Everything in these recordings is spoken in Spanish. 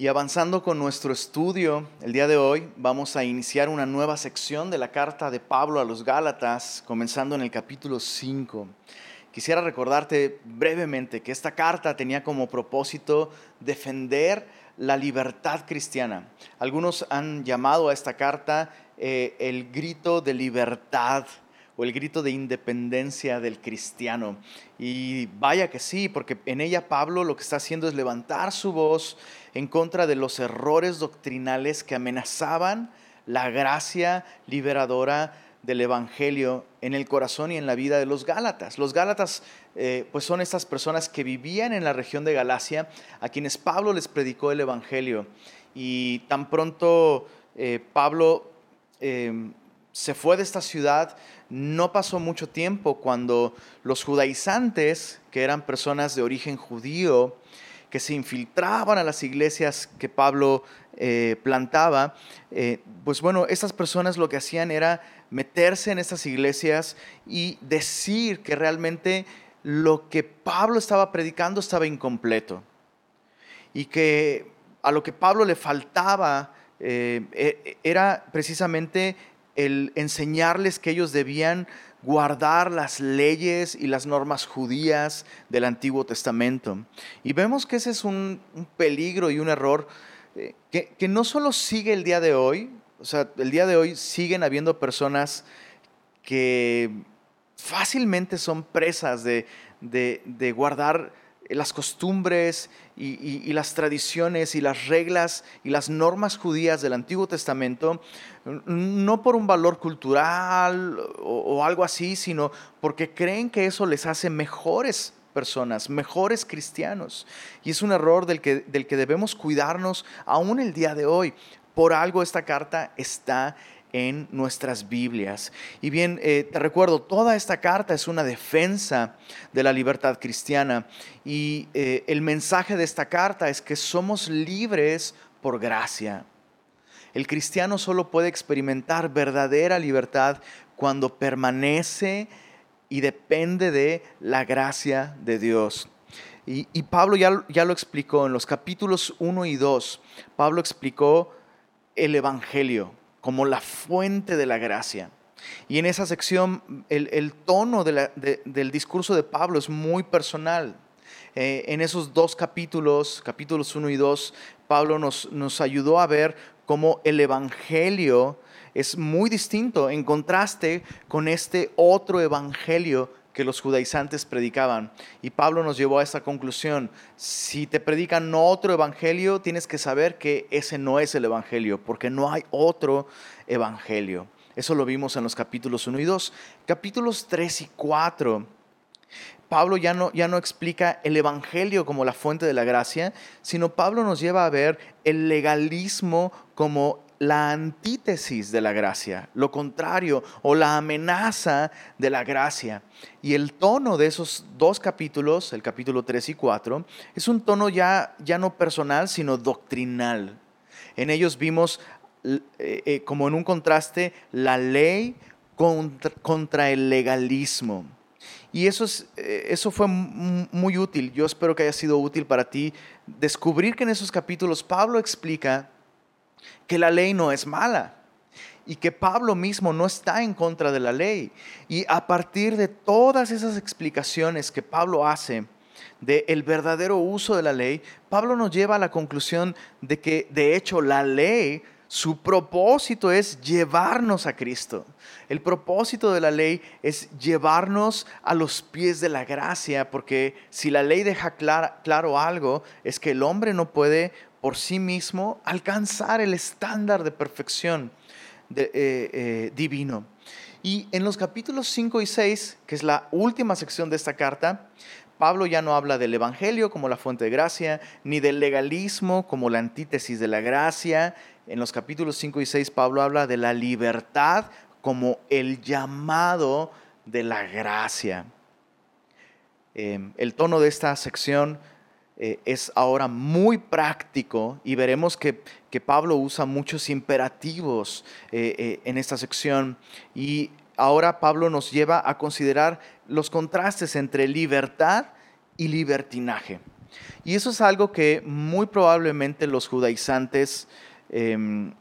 Y avanzando con nuestro estudio, el día de hoy vamos a iniciar una nueva sección de la carta de Pablo a los Gálatas, comenzando en el capítulo 5. Quisiera recordarte brevemente que esta carta tenía como propósito defender la libertad cristiana. Algunos han llamado a esta carta eh, el grito de libertad o el grito de independencia del cristiano. Y vaya que sí, porque en ella Pablo lo que está haciendo es levantar su voz en contra de los errores doctrinales que amenazaban la gracia liberadora del Evangelio en el corazón y en la vida de los Gálatas. Los Gálatas eh, pues son estas personas que vivían en la región de Galacia, a quienes Pablo les predicó el Evangelio. Y tan pronto eh, Pablo eh, se fue de esta ciudad, no pasó mucho tiempo cuando los judaizantes, que eran personas de origen judío, que se infiltraban a las iglesias que Pablo eh, plantaba, eh, pues bueno, estas personas lo que hacían era meterse en estas iglesias y decir que realmente lo que Pablo estaba predicando estaba incompleto y que a lo que Pablo le faltaba eh, e, era precisamente el enseñarles que ellos debían guardar las leyes y las normas judías del Antiguo Testamento. Y vemos que ese es un, peligro y un error eh, que, no solo sigue el día de hoy, o sea, el día de hoy siguen habiendo personas que fácilmente son presas de, de guardar las costumbres y, las tradiciones y las reglas y las normas judías del Antiguo Testamento, no por un valor cultural o, algo así, sino porque creen que eso les hace mejores personas, mejores cristianos. Y es un error del que, del que debemos cuidarnos aún el día de hoy. Por algo esta carta está en nuestras Biblias. Y bien, eh, te recuerdo, toda esta carta es una defensa de la libertad cristiana y eh, el mensaje de esta carta es que somos libres por gracia. El cristiano solo puede experimentar verdadera libertad cuando permanece y depende de la gracia de Dios. Y, Pablo ya, ya lo explicó en los capítulos 1 y 2. Pablo explicó el Evangelio, como la fuente de la gracia. Y en esa sección el, tono del discurso de Pablo es muy personal. Eh, en esos dos capítulos, capítulos 1 y 2, Pablo nos, nos ayudó a ver cómo el Evangelio es muy distinto en contraste con este otro Evangelio que los judaizantes predicaban. Y Pablo nos llevó a esta conclusión. Si te predican otro evangelio, tienes que saber que ese no es el evangelio, porque no hay otro evangelio. Eso lo vimos en los capítulos 1 y 2. Capítulos 3 y 4. Pablo ya no, ya no explica el Evangelio como la fuente de la gracia, sino Pablo nos lleva a ver el legalismo como la antítesis de la gracia, lo contrario o la amenaza de la gracia. Y el tono de esos dos capítulos, el capítulo 3 y 4, es un tono ya, ya no personal, sino doctrinal. En ellos vimos eh, eh, como en un contraste la ley contra, el legalismo. Y eso, es, eh, eso fue muy útil. Yo espero que haya sido útil para ti descubrir que en esos capítulos Pablo explica que la ley no es mala y que Pablo mismo no está en contra de la ley. Y a partir de todas esas explicaciones que Pablo hace del el verdadero uso de la ley, Pablo nos lleva a la conclusión de que de hecho la ley, su propósito es llevarnos a Cristo. El propósito de la ley es llevarnos a los pies de la gracia, porque si la ley deja claro algo, es que el hombre no puede por sí mismo alcanzar el estándar de perfección eh, eh, divino. Y en los capítulos 5 y 6, que es la última sección de esta carta, Pablo ya no habla del Evangelio como la fuente de gracia, ni del legalismo como la antítesis de la gracia. En los capítulos 5 y 6 Pablo habla de la libertad como el llamado de la gracia. Em, el tono de esta sección eh, es ahora muy práctico y veremos que, Pablo usa muchos imperativos eh, eh, en esta sección y ahora Pablo nos lleva a considerar los contrastes entre libertad y libertinaje. Y eso es algo que muy probablemente los judaizantes em,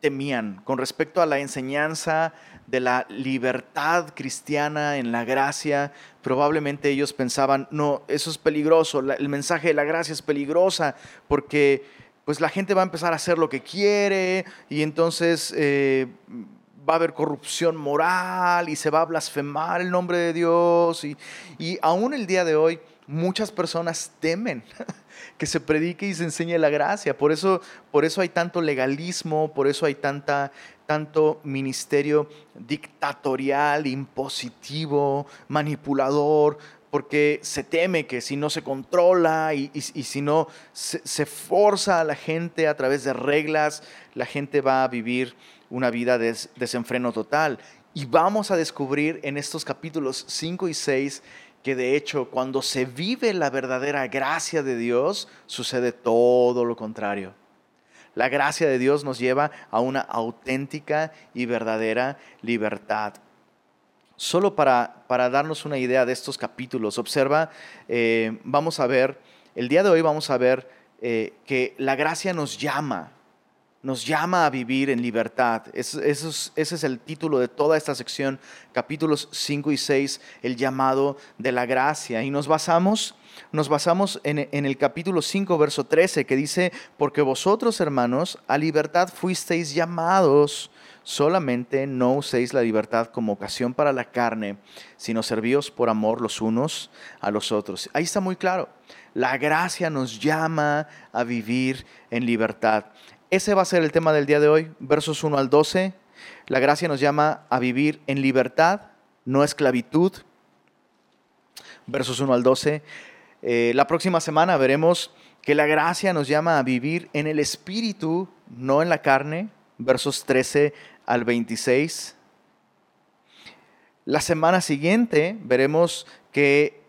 temían con respecto a la enseñanza de la libertad cristiana en la gracia. Probablemente ellos pensaban, no, eso es peligroso, el mensaje de la gracia es peligrosa porque pues la gente va a empezar a hacer lo que quiere y entonces eh, va a haber corrupción moral y se va a blasfemar el nombre de Dios. Y, y aún el día de hoy muchas personas temen que se predique y se enseñe la gracia. Por eso, por eso hay tanto legalismo, por eso hay tanta, tanto ministerio dictatorial, impositivo, manipulador, porque se teme que si no se controla y, si no se, se, forza a la gente a través de reglas, la gente va a vivir una vida de desenfreno total. Y vamos a descubrir en estos capítulos 5 y 6 que de hecho cuando se vive la verdadera gracia de Dios, sucede todo lo contrario. La gracia de Dios nos lleva a una auténtica y verdadera libertad. Solo para, para darnos una idea de estos capítulos, observa, eh, vamos a ver, el día de hoy vamos a ver eh, que la gracia nos llama, nos llama a vivir en libertad. ese es el título de toda esta sección, capítulos 5 y 6, el llamado de la gracia. Y nos basamos, nos basamos en, en el capítulo 5, verso 13, que dice, porque vosotros, hermanos, a libertad fuisteis llamados. Solamente no uséis la libertad como ocasión para la carne, sino servíos por amor los unos a los otros. Ahí está muy claro. La gracia nos llama a vivir en libertad. Ese va a ser el tema del día de hoy, versos 1 al 12. La gracia nos llama a vivir en libertad, no esclavitud. Versos 1 al 12. Eh, la próxima semana veremos que la gracia nos llama a vivir en el espíritu, no en la carne. Versos 13 al 26. La semana siguiente veremos que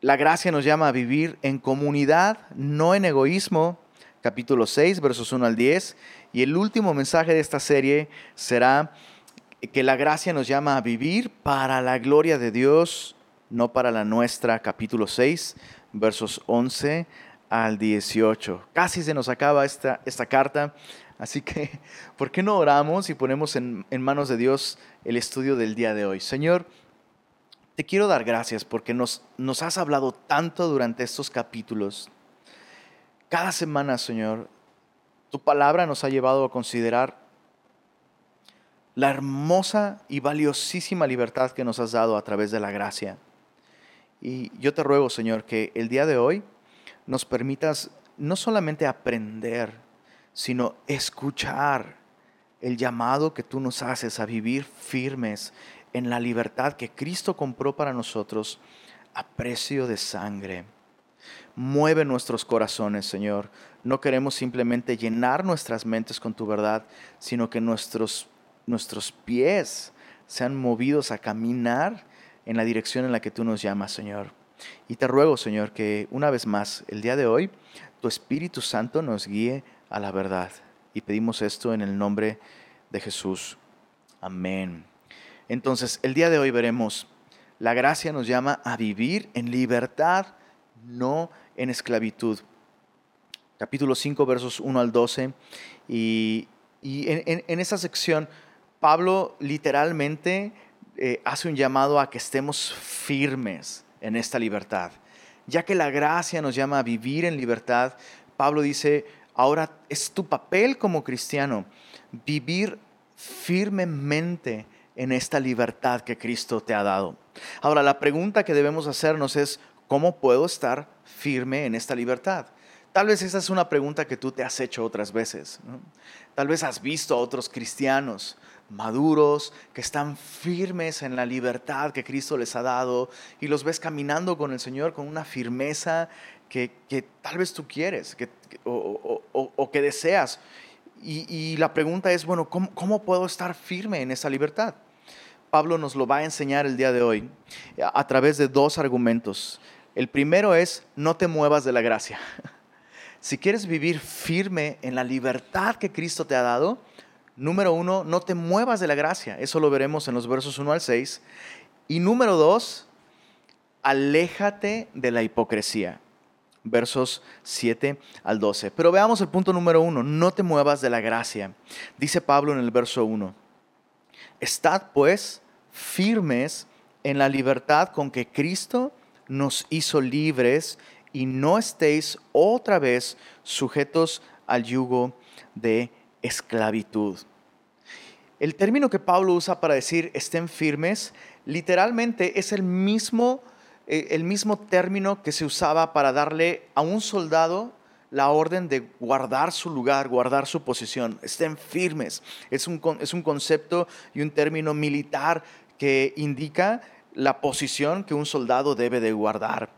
la gracia nos llama a vivir en comunidad, no en egoísmo capítulo 6, versos 1 al 10. Y el último mensaje de esta serie será que la gracia nos llama a vivir para la gloria de Dios, no para la nuestra, capítulo 6, versos 11 al 18. Casi se nos acaba esta, esta carta, así que, ¿por qué no oramos y ponemos en, en manos de Dios el estudio del día de hoy? Señor, te quiero dar gracias porque nos, nos has hablado tanto durante estos capítulos cada semana, Señor, tu palabra nos ha llevado a considerar la hermosa y valiosísima libertad que nos has dado a través de la gracia. Y yo te ruego, Señor, que el día de hoy nos permitas no solamente aprender, sino escuchar el llamado que tú nos haces a vivir firmes en la libertad que Cristo compró para nosotros a precio de sangre. Mueve nuestros corazones, Señor. No queremos simplemente llenar nuestras mentes con tu verdad, sino que nuestros, nuestros pies sean movidos a caminar en la dirección en la que tú nos llamas, Señor. Y te ruego, Señor, que una vez más, el día de hoy, tu Espíritu Santo nos guíe a la verdad. Y pedimos esto en el nombre de Jesús. Amén. Entonces, el día de hoy veremos, la gracia nos llama a vivir en libertad, no en esclavitud. Capítulo 5, versos 1 al 12. Y, en, esa sección, Pablo literalmente eh, hace un llamado a que estemos firmes en esta libertad. Ya que la gracia nos llama a vivir en libertad, Pablo dice, ahora es tu papel como cristiano vivir firmemente en esta libertad que Cristo te ha dado. Ahora, la pregunta que debemos hacernos es, ¿cómo puedo estar firme en esta libertad? Tal vez esa es una pregunta que tú te has hecho otras veces. Tal vez has visto a otros cristianos maduros que están firmes en la libertad que Cristo les ha dado y los ves caminando con el Señor con una firmeza que, tal vez tú quieres o, que deseas. Y, la pregunta es, bueno, ¿cómo, ¿cómo puedo estar firme en esa libertad? Pablo nos lo va a enseñar el día de hoy a través de dos argumentos. El primero es, no te muevas de la gracia. Si quieres vivir firme en la libertad que Cristo te ha dado, número uno, no te muevas de la gracia. Eso lo veremos en los versos 1 al 6. Y número dos, aléjate de la hipocresía. versos 7 al 12. Pero veamos el punto número uno, no te muevas de la gracia. Dice Pablo en el verso 1, estad pues firmes en la libertad con que Cristo nos hizo libres y no estéis otra vez sujetos al yugo de esclavitud. El término que Pablo usa para decir estén firmes, literalmente es el mismo, eh, el mismo término que se usaba para darle a un soldado la orden de guardar su lugar, guardar su posición. Estén firmes. Es un, es un concepto y un término militar que indica la posición que un soldado debe de guardar.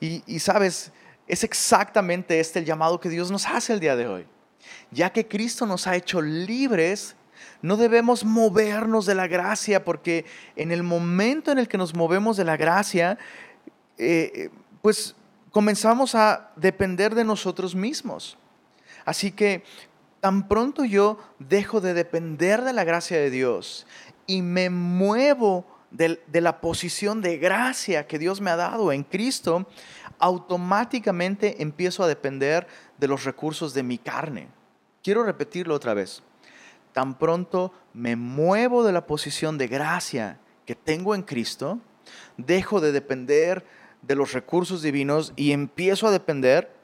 Y, sabes, es exactamente este el llamado que Dios nos hace el día de hoy. Ya que Cristo nos ha hecho libres, no debemos movernos de la gracia, porque en el momento en el que nos movemos de la gracia, eh, pues comenzamos a depender de nosotros mismos. Así que tan pronto yo dejo de depender de la gracia de Dios y me muevo de, la posición de gracia que Dios me ha dado en Cristo, automáticamente empiezo a depender de los recursos de mi carne. Quiero repetirlo otra vez tan pronto me muevo de la posición de gracia que tengo en Cristo, dejo de depender de los recursos divinos y empiezo a depender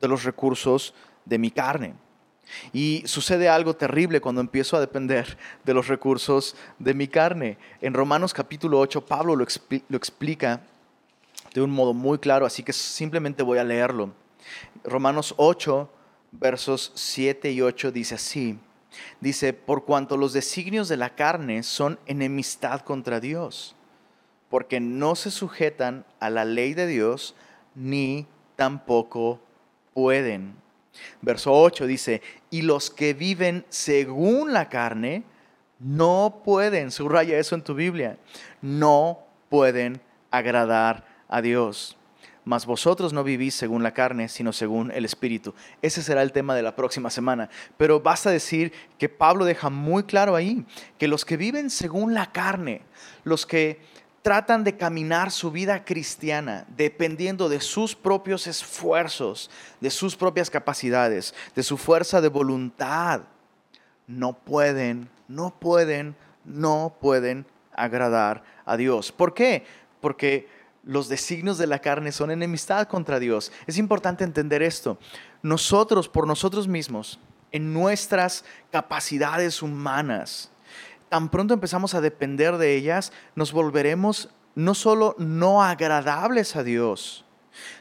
de los recursos de mi carne. Y sucede algo terrible cuando empiezo a depender de los recursos de mi carne. En Romanos capítulo 8, Pablo lo, explica de un modo muy claro, así que simplemente voy a leerlo. Romanos 8, versos 7 y 8 dice así. Dice, por cuanto los designios de la carne son enemistad contra Dios, porque no se sujetan a la ley de Dios, ni tampoco pueden. Verso 8 dice, y los que viven según la carne, no pueden, subraya eso en tu Biblia, no pueden agradar a Dios mas vosotros no vivís según la carne, sino según el Espíritu. Ese será el tema de la próxima semana. Pero basta decir que Pablo deja muy claro ahí que los que viven según la carne, los que tratan de caminar su vida cristiana dependiendo de sus propios esfuerzos, de sus propias capacidades, de su fuerza de voluntad, no pueden, no pueden, no pueden agradar a Dios. ¿Por qué? Porque los designios de la carne son enemistad contra Dios. Es importante entender esto. Nosotros, por nosotros mismos, en nuestras capacidades humanas, tan pronto empezamos a depender de ellas, nos volveremos no solo no agradables a Dios,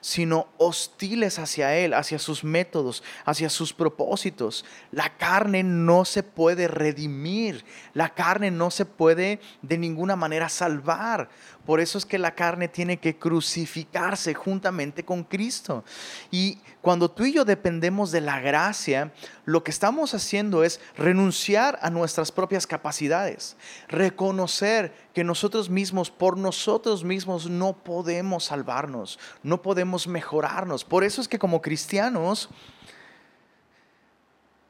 sino hostiles hacia Él, hacia sus métodos, hacia sus propósitos. La carne no se puede redimir, la carne no se puede de ninguna manera salvar. Por eso es que la carne tiene que crucificarse juntamente con Cristo. Y cuando tú y yo dependemos de la gracia, lo que estamos haciendo es renunciar a nuestras propias capacidades, reconocer que nosotros mismos, por nosotros mismos, no podemos salvarnos, no podemos mejorarnos. Por eso es que como cristianos,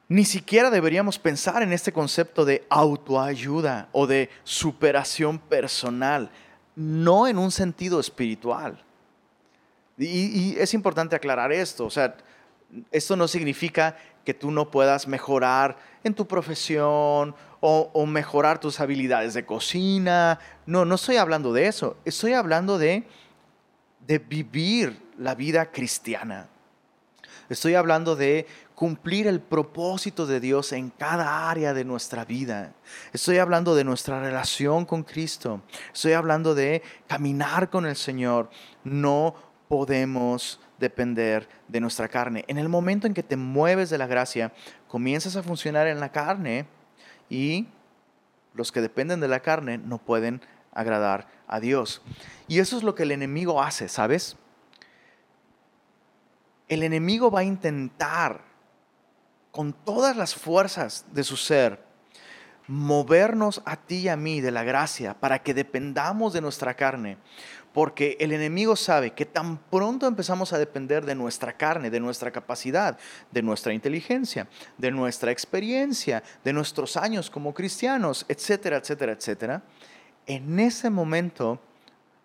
ni siquiera deberíamos pensar en este concepto de autoayuda o de superación personal, no en un sentido espiritual. Y, es importante aclarar esto, o sea, esto no significa que tú no puedas mejorar en tu profesión o, o, mejorar tus habilidades de cocina. No, no estoy hablando de eso. Estoy hablando de, de vivir la vida cristiana. Estoy hablando de cumplir el propósito de Dios en cada área de nuestra vida. Estoy hablando de nuestra relación con Cristo. Estoy hablando de caminar con el Señor. No podemos depender de nuestra carne. En el momento en que te mueves de la gracia, comienzas a funcionar en la carne y los que dependen de la carne no pueden agradar a Dios. Y eso es lo que el enemigo hace, ¿sabes? El enemigo va a intentar con todas las fuerzas de su ser movernos a ti y a mí de la gracia para que dependamos de nuestra carne. Porque el enemigo sabe que tan pronto empezamos a depender de nuestra carne, de nuestra capacidad, de nuestra inteligencia, de nuestra experiencia, de nuestros años como cristianos, etcétera, etcétera, etcétera, en ese momento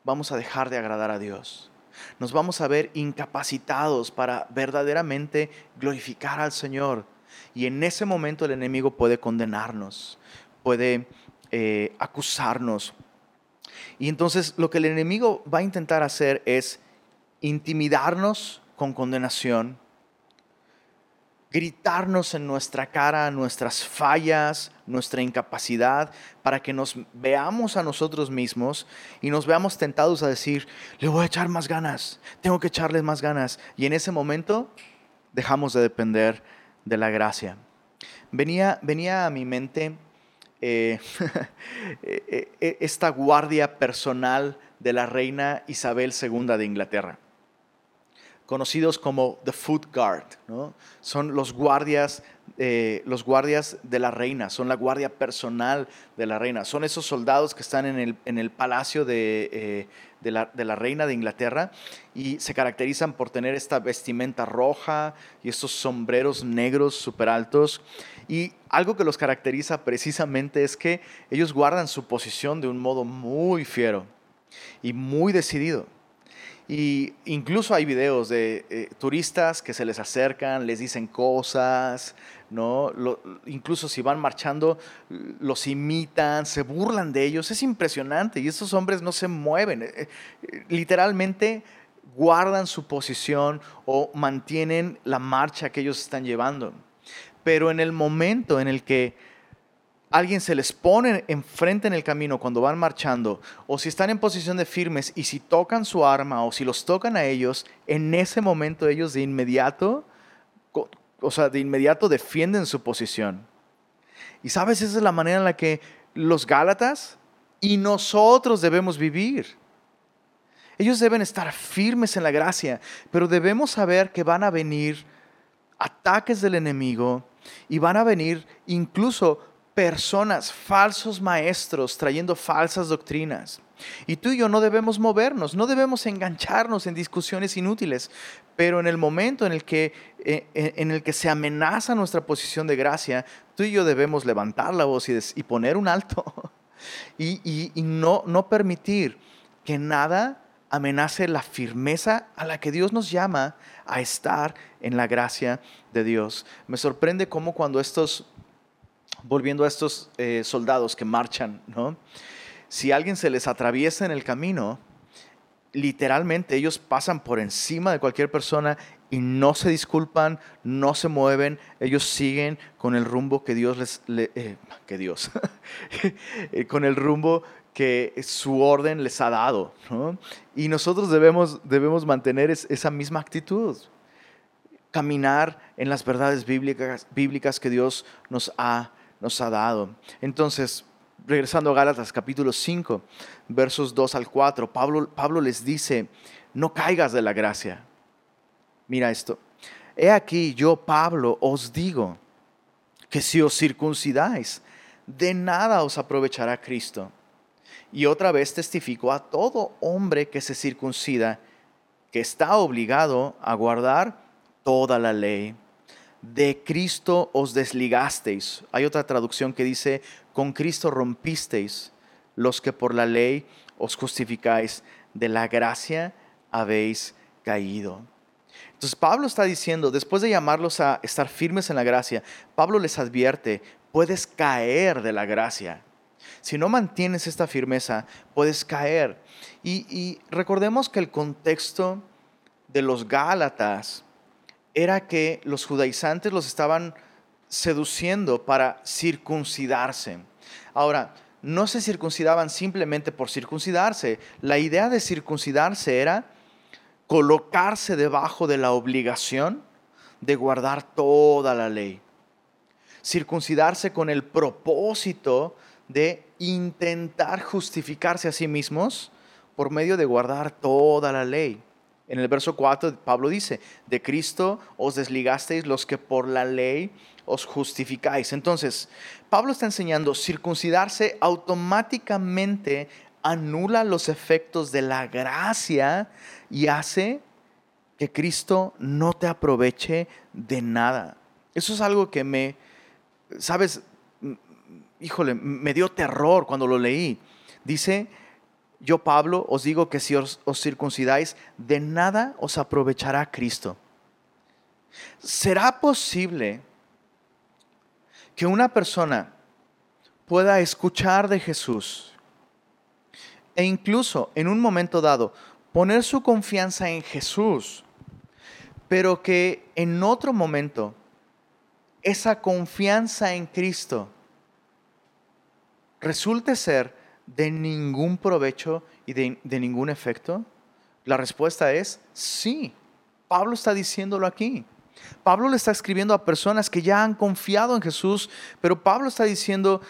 vamos a dejar de agradar a Dios. Nos vamos a ver incapacitados para verdaderamente glorificar al Señor. Y en ese momento el enemigo puede condenarnos, puede eh, acusarnos. Y entonces lo que el enemigo va a intentar hacer es intimidarnos con condenación, gritarnos en nuestra cara nuestras fallas, nuestra incapacidad, para que nos veamos a nosotros mismos y nos veamos tentados a decir, le voy a echar más ganas, tengo que echarle más ganas. Y en ese momento dejamos de depender de la gracia. Venía, venía a mi mente eh, eh, eh, esta guardia personal de la reina Isabel II de Inglaterra conocidos como the Foot Guard. ¿no? Son los guardias, los guardias de la reina, son la guardia personal de la reina. Son esos soldados que están en el, en el palacio de, de, la, de, la, reina de Inglaterra y se caracterizan por tener esta vestimenta roja y estos sombreros negros súper altos. Y algo que los caracteriza precisamente es que ellos guardan su posición de un modo muy fiero y muy decidido. Y incluso hay videos de eh, turistas que se les acercan, les dicen cosas, ¿no? incluso si van marchando, los imitan, se burlan de ellos. Es impresionante y estos hombres no se mueven. Eh, eh, literalmente guardan su posición o mantienen la marcha que ellos están llevando. Pero en el momento en el que alguien se les pone enfrente en el camino cuando van marchando, o si están en posición de firmes y si tocan su arma o si los tocan a ellos, en ese momento ellos de inmediato, o sea, de inmediato defienden su posición. Y sabes, esa es la manera en la que los Gálatas y nosotros debemos vivir. Ellos deben estar firmes en la gracia, pero debemos saber que van a venir ataques del enemigo y van a venir incluso personas, falsos maestros, trayendo falsas doctrinas. Y tú y yo no debemos movernos, no debemos engancharnos en discusiones inútiles, pero en el momento en el que, eh, en el que se amenaza nuestra posición de gracia, tú y yo debemos levantar la voz y, poner un alto y, y no, no permitir que nada amenace la firmeza a la que Dios nos llama a estar en la gracia de Dios. Me sorprende cómo cuando estos volviendo a estos eh, soldados que marchan, ¿no? Si alguien se les atraviesa en el camino, literalmente ellos pasan por encima de cualquier persona y no se disculpan, no se mueven, ellos siguen con el rumbo que Dios les, eh, que Dios, eh, con el rumbo que su orden les ha dado. Y nosotros debemos, debemos mantener esa misma actitud, caminar en las verdades bíblicas, bíblicas que Dios nos ha nos ha dado. Entonces, regresando a Gálatas capítulo 5, versos 2 al 4, Pablo, Pablo les dice, no caigas de la gracia. Mira esto. He aquí yo, Pablo, os digo que si os circuncidáis, de nada os aprovechará Cristo. Y otra vez testifico a todo hombre que se circuncida que está obligado a guardar toda la ley de Cristo os desligasteis. Hay otra traducción que dice, con Cristo rompisteis los que por la ley os justificáis, de la gracia habéis caído. Entonces Pablo está diciendo, después de llamarlos a estar firmes en la gracia, Pablo les advierte, puedes caer de la gracia. Si no mantienes esta firmeza, puedes caer. Y, y recordemos que el contexto de los Gálatas era que los judaizantes los estaban seduciendo para circuncidarse. Ahora, no se circuncidaban simplemente por circuncidarse. La idea de circuncidarse era colocarse debajo de la obligación de guardar toda la ley. Circuncidarse con el propósito de intentar justificarse a sí mismos por medio de guardar toda la ley. En el verso 4 Pablo dice, de Cristo os desligasteis los que por la ley os justificáis. Entonces, Pablo está enseñando, circuncidarse automáticamente anula los efectos de la gracia y hace que Cristo no te aproveche de nada. Eso es algo que me, sabes, híjole, me dio terror cuando lo leí. Dice, yo Pablo os digo que si os, circuncidáis, de nada os aprovechará Cristo. ¿Será posible que una persona pueda escuchar de Jesús e incluso en un momento dado poner su confianza en Jesús, pero que en otro momento esa confianza en Cristo resulte ser de ningún provecho y de, ningún efecto? La respuesta es sí. Pablo está diciéndolo aquí. Pablo le está escribiendo a personas que ya han confiado en Jesús, pero Pablo está diciendo,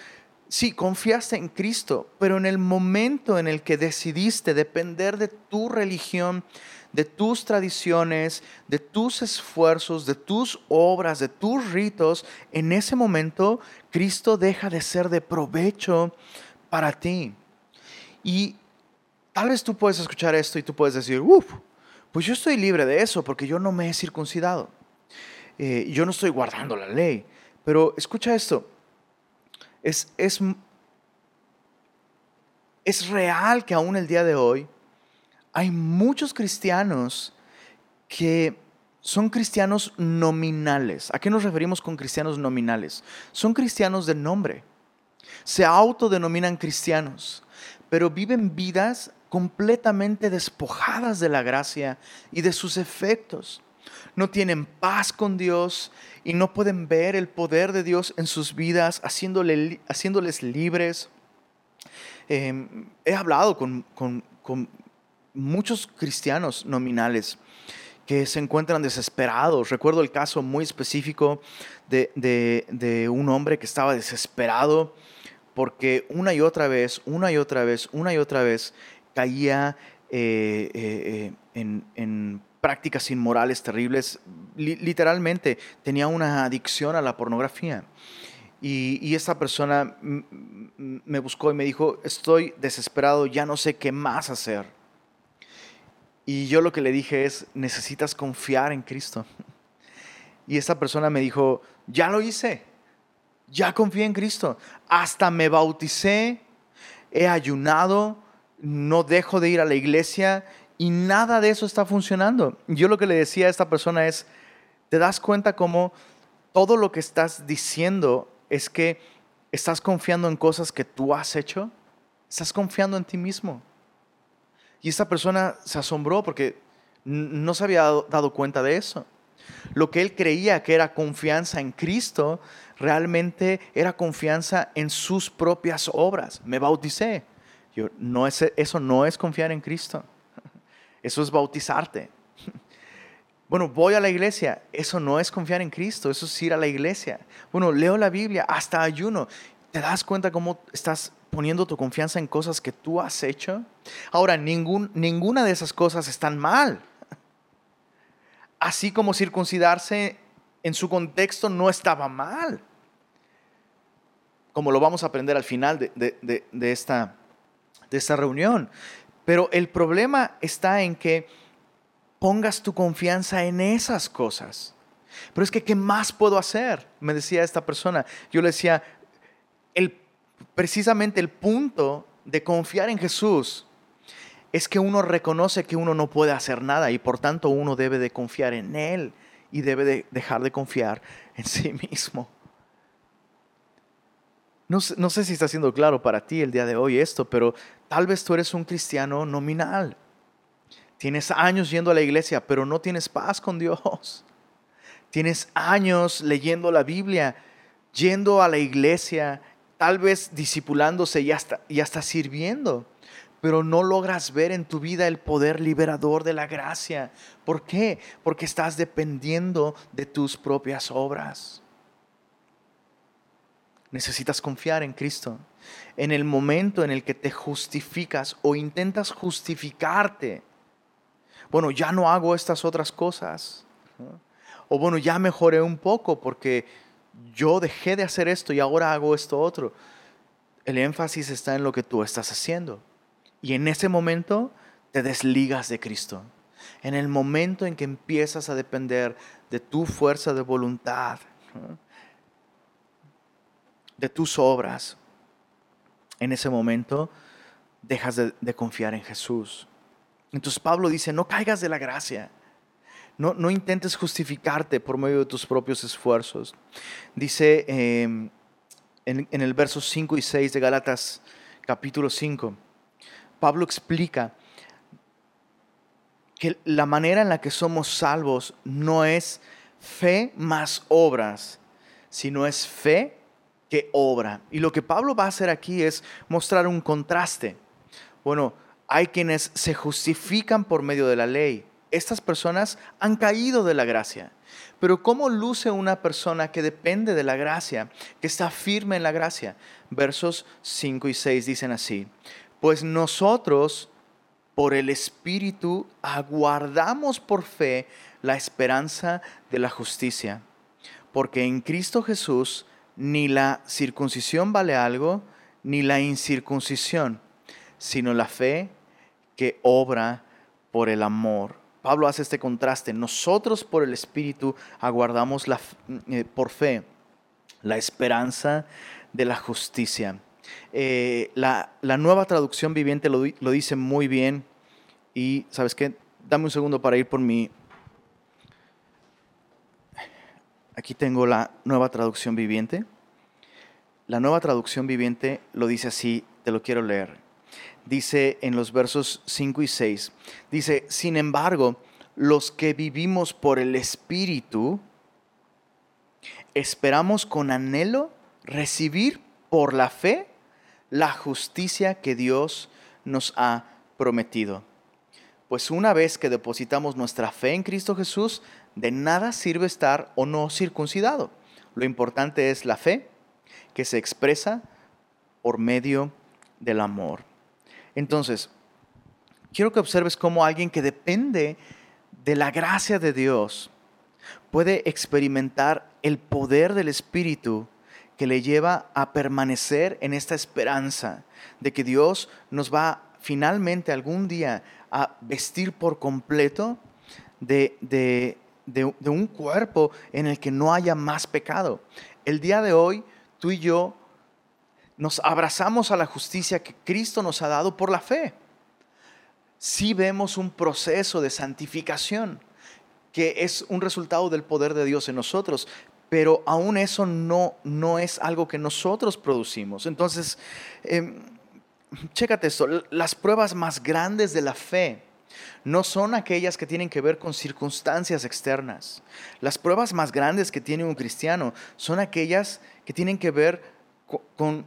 sí, confiaste en Cristo, pero en el momento en el que decidiste depender de tu religión, de tus tradiciones, de tus esfuerzos, de tus obras, de tus ritos, en ese momento Cristo deja de ser de provecho para ti. Y tal vez tú puedes escuchar esto y tú puedes decir, uff, pues yo estoy libre de eso porque yo no me he circuncidado. Eh, yo no estoy guardando la ley. Pero escucha esto, es, es, es real que aún el día de hoy hay muchos cristianos que son cristianos nominales. ¿A qué nos referimos con cristianos nominales? Son cristianos de nombre. Se autodenominan cristianos, pero viven vidas completamente despojadas de la gracia y de sus efectos. No tienen paz con Dios y no pueden ver el poder de Dios en sus vidas, haciéndoles libres. Em, he hablado con muchos cristianos nominales que se encuentran desesperados. Recuerdo el caso muy específico de, un hombre que estaba desesperado porque una y otra vez, una y otra vez, una y otra vez caía eh, eh, eh, en, prácticas inmorales terribles. literalmente tenía una adicción a la pornografía. Y, y, esta persona me buscó y me dijo, estoy desesperado, ya no sé qué más hacer. Y yo lo que le dije es, necesitas confiar en Cristo. Y esta persona me dijo, ya lo hice, ya confié en Cristo, hasta me bauticé, he ayunado, no dejo de ir a la iglesia y nada de eso está funcionando. Yo lo que le decía a esta persona es, ¿te das cuenta cómo todo lo que estás diciendo es que estás confiando en cosas que tú has hecho? Estás confiando en ti mismo. Y esa persona se asombró porque no se había dado cuenta de eso. Lo que él creía que era confianza en Cristo, realmente era confianza en sus propias obras. Me bauticé. Yo, no es, eso no es confiar en Cristo. Eso es bautizarte. Bueno, voy a la iglesia. Eso no es confiar en Cristo. Eso es ir a la iglesia. Bueno, leo la Biblia, hasta ayuno. ¿Te das cuenta cómo estás poniendo tu confianza en cosas que tú has hecho. Ahora, ningún, ninguna de esas cosas están mal. Así como circuncidarse en su contexto no estaba mal. Como lo vamos a aprender al final de, esta, esta reunión. Pero el problema está en que pongas tu confianza en esas cosas. Pero es que, ¿qué más puedo hacer? Me decía esta persona. Yo le decía, el precisamente el punto de confiar en Jesús es que uno reconoce que uno no puede hacer nada y por tanto uno debe de confiar en Él y debe de dejar de confiar en sí mismo. No, sé si está siendo claro para ti el día de hoy esto, pero tal vez tú eres un cristiano nominal. Tienes años yendo a la iglesia, pero no tienes paz con Dios. Tienes años leyendo la Biblia, yendo a la iglesia, tal vez disipulándose y hasta, y hasta sirviendo, pero no logras ver en tu vida el poder liberador de la gracia. ¿Por qué? Porque estás dependiendo de tus propias obras. Necesitas confiar en Cristo. En el momento en el que te justificas o intentas justificarte, bueno, ya no hago estas otras cosas. O bueno, ya mejoré un poco porque yo dejé de hacer esto y ahora hago esto otro. El énfasis está en lo que tú estás haciendo. Y en ese momento te desligas de Cristo. En el momento en que empiezas a depender de tu fuerza de voluntad, de tus obras, en ese momento dejas de, confiar en Jesús. Entonces Pablo dice, no caigas de la gracia. No, no intentes justificarte por medio de tus propios esfuerzos. Dice em, en, el verso 5 y 6 de Gálatas capítulo 5, Pablo explica que la manera en la que somos salvos no es fe más obras, sino es fe que obra. Y lo que Pablo va a hacer aquí es mostrar un contraste. Bueno, hay quienes se justifican por medio de la ley. Estas personas han caído de la gracia. Pero ¿cómo luce una persona que depende de la gracia, que está firme en la gracia? Versos 5 y 6 dicen así, pues nosotros por el Espíritu aguardamos por fe la esperanza de la justicia, porque en Cristo Jesús ni la circuncisión vale algo, ni la incircuncisión, sino la fe que obra por el amor. Pablo hace este contraste. Nosotros por el Espíritu aguardamos la, eh, por fe la esperanza de la justicia. Eh, la, nueva traducción viviente lo, lo, dice muy bien. Y, ¿sabes qué? Dame un segundo para ir por mi... Aquí tengo la nueva traducción viviente. La nueva traducción viviente lo dice así, te lo quiero leer. Dice en los versos 5 y 6, dice, sin embargo, los que vivimos por el Espíritu, esperamos con anhelo recibir por la fe la justicia que Dios nos ha prometido. Pues una vez que depositamos nuestra fe en Cristo Jesús, de nada sirve estar o no circuncidado. Lo importante es la fe que se expresa por medio del amor. Entonces, quiero que observes cómo alguien que depende de la gracia de Dios puede experimentar el poder del Espíritu que le lleva a permanecer en esta esperanza de que Dios nos va finalmente algún día a vestir por completo de, un cuerpo en el que no haya más pecado. El día de hoy, tú y yo nos abrazamos a la justicia que Cristo nos ha dado por la fe. Si vemos un proceso de santificación que es un resultado del poder de Dios en nosotros, pero aún eso no, no es algo que nosotros producimos. Entonces, eh, chécate esto, las pruebas más grandes de la fe no son aquellas que tienen que ver con circunstancias externas. Las pruebas más grandes que tiene un cristiano son aquellas que tienen que ver con,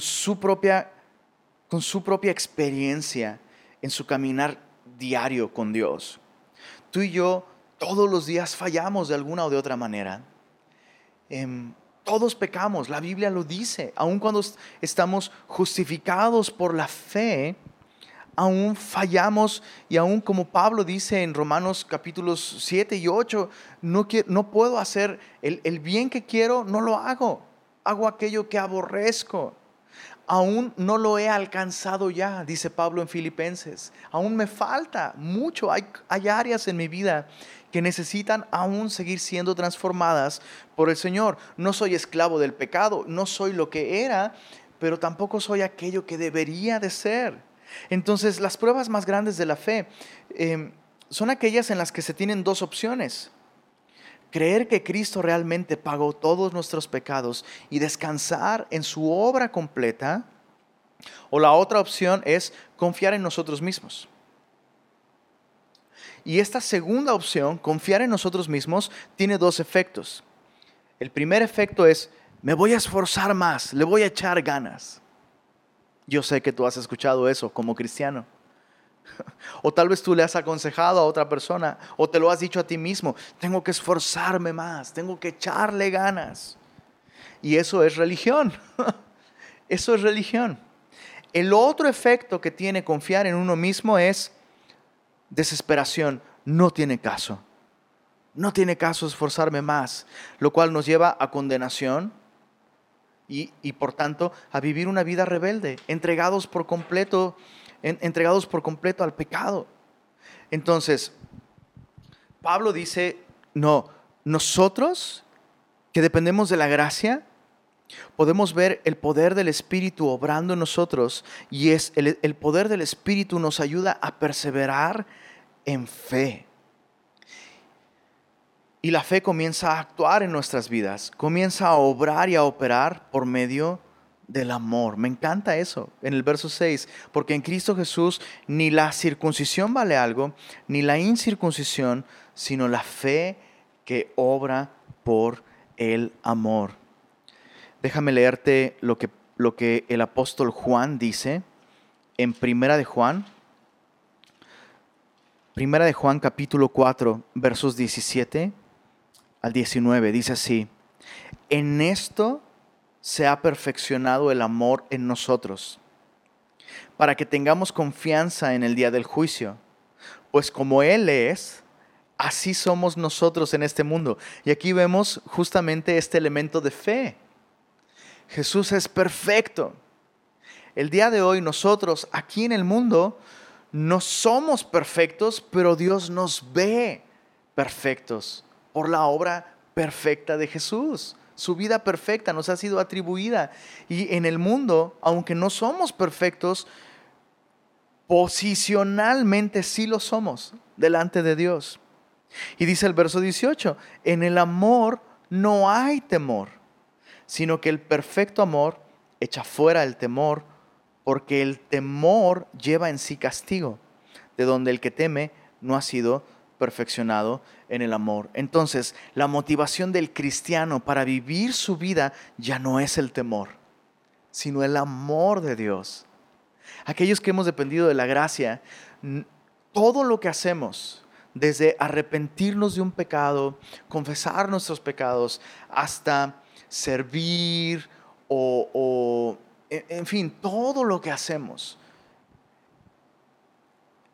su, propia, con su propia experiencia en su caminar diario con Dios. Tú y yo todos los días fallamos de alguna o de otra manera. Em, todos pecamos, la Biblia lo dice, aun cuando estamos justificados por la fe, aún fallamos y aún como Pablo dice en Romanos capítulos 7 y 8, no, no puedo hacer el, el bien que quiero, no lo hago, hago aquello que aborrezco. Aún no lo he alcanzado ya, dice Pablo en Filipenses. Aún me falta mucho. Hay, hay áreas en mi vida que necesitan aún seguir siendo transformadas por el Señor. No soy esclavo del pecado, no soy lo que era, pero tampoco soy aquello que debería de ser. Entonces, las pruebas más grandes de la fe em, son aquellas en las que se tienen dos opciones. Creer que Cristo realmente pagó todos nuestros pecados y descansar en su obra completa. O la otra opción es confiar en nosotros mismos. Y esta segunda opción, confiar en nosotros mismos, tiene dos efectos. El primer efecto es, me voy a esforzar más, le voy a echar ganas. Yo sé que tú has escuchado eso como cristiano. O tal vez tú le has aconsejado a otra persona o te lo has dicho a ti mismo, tengo que esforzarme más, tengo que echarle ganas. Y eso es religión. Eso es religión. El otro efecto que tiene confiar en uno mismo es, desesperación, no tiene caso. No tiene caso esforzarme más, lo cual nos lleva a condenación y, por tanto a vivir una vida rebelde, entregados por completo, entregados por completo al pecado. Entonces, Pablo dice, no, nosotros que dependemos de la gracia, podemos ver el poder del Espíritu obrando en nosotros y es el, el, poder del Espíritu nos ayuda a perseverar en fe. Y la fe comienza a actuar en nuestras vidas, comienza a obrar y a operar por medio del amor. Me encanta eso en el verso 6, porque en Cristo Jesús ni la circuncisión vale algo, ni la incircuncisión, sino la fe que obra por el amor. Déjame leerte lo que, lo que el apóstol Juan dice en Primera de Juan. Primera de Juan capítulo 4, versos 17 al 19. Dice así, en esto se ha perfeccionado el amor en nosotros, para que tengamos confianza en el día del juicio, pues como Él es, así somos nosotros en este mundo. Y aquí vemos justamente este elemento de fe. Jesús es perfecto. El día de hoy nosotros aquí en el mundo no somos perfectos, pero Dios nos ve perfectos por la obra perfecta de Jesús. Su vida perfecta nos ha sido atribuida. Y en el mundo, aunque no somos perfectos, posicionalmente sí lo somos delante de Dios. Y dice el verso 18, en el amor no hay temor, sino que el perfecto amor echa fuera el temor, porque el temor lleva en sí castigo, de donde el que teme no ha sido perfeccionado en el amor. Entonces, la motivación del cristiano para vivir su vida ya no es el temor, sino el amor de Dios. Aquellos que hemos dependido de la gracia, todo lo que hacemos, desde arrepentirnos de un pecado, confesar nuestros pecados, hasta servir o, en fin, todo lo que hacemos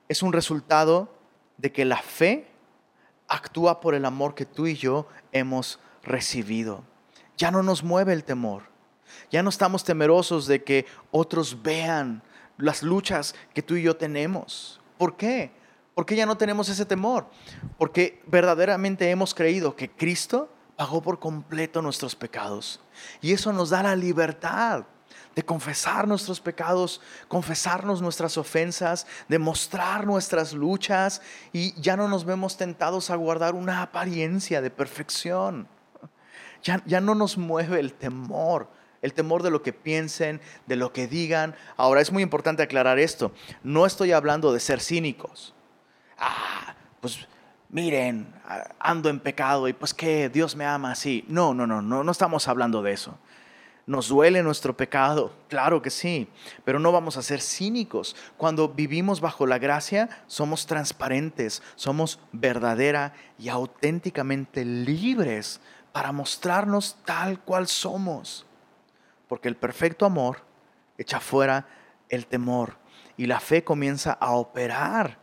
es un resultado de que la fe actúa por el amor que tú y yo hemos recibido. Ya no nos mueve el temor. Ya no estamos temerosos de que otros vean las luchas que tú y yo tenemos. ¿Por qué? Porque ya no tenemos ese temor. Porque verdaderamente hemos creído que Cristo pagó por completo nuestros pecados. Y eso nos da la libertad de confesar nuestros pecados, confesarnos nuestras ofensas, de mostrar nuestras luchas y ya no nos vemos tentados a guardar una apariencia de perfección. Ya, ya no nos mueve el temor, el temor de lo que piensen, de lo que digan. Ahora es muy importante aclarar esto. No estoy hablando de ser cínicos. Ah, pues miren, ando en pecado y pues que Dios me ama así. No, no, no, no, no estamos hablando de eso. Nos duele nuestro pecado, claro que sí, pero no vamos a ser cínicos. Cuando vivimos bajo la gracia, somos transparentes, somos verdadera y auténticamente libres para mostrarnos tal cual somos. Porque el perfecto amor echa fuera el temor y la fe comienza a operar.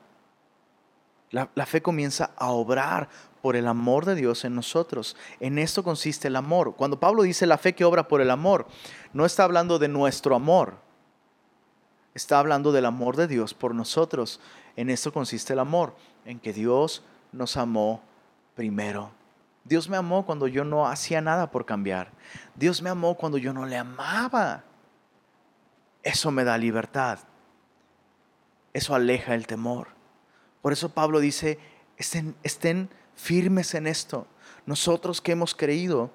La, la fe comienza a obrar por el amor de Dios en nosotros. En esto consiste el amor. Cuando Pablo dice la fe que obra por el amor, no está hablando de nuestro amor, está hablando del amor de Dios por nosotros. En esto consiste el amor, en que Dios nos amó primero. Dios me amó cuando yo no hacía nada por cambiar. Dios me amó cuando yo no le amaba. Eso me da libertad. Eso aleja el temor. Por eso Pablo dice, estén, estén firmes en esto. Nosotros que hemos creído,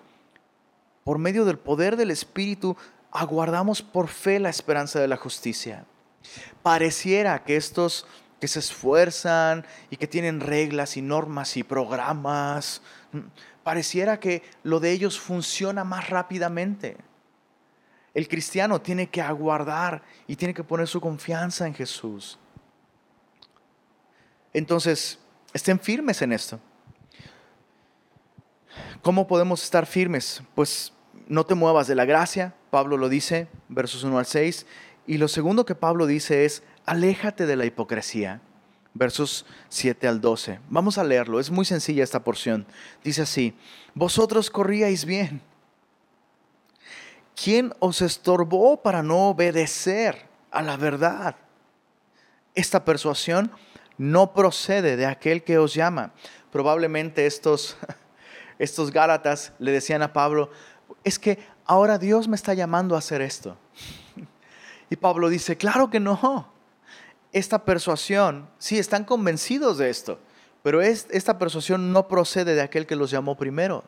por medio del poder del Espíritu, aguardamos por fe la esperanza de la justicia. Pareciera que estos que se esfuerzan y que tienen reglas y normas y programas, pareciera que lo de ellos funciona más rápidamente. El cristiano tiene que aguardar y tiene que poner su confianza en Jesús. Entonces, estén firmes en esto. ¿Cómo podemos estar firmes? Pues no te muevas de la gracia, Pablo lo dice, versos 1 al 6. Y lo segundo que Pablo dice es, aléjate de la hipocresía, versos 7 al 12. Vamos a leerlo, es muy sencilla esta porción. Dice así, vosotros corríais bien. ¿Quién os estorbó para no obedecer a la verdad? Esta persuasión no procede de aquel que os llama. Probablemente estos estos Gálatas le decían a Pablo, es que ahora Dios me está llamando a hacer esto. Y Pablo dice, claro que no. Esta persuasión, sí, están convencidos de esto, pero esta persuasión no procede de aquel que los llamó primero.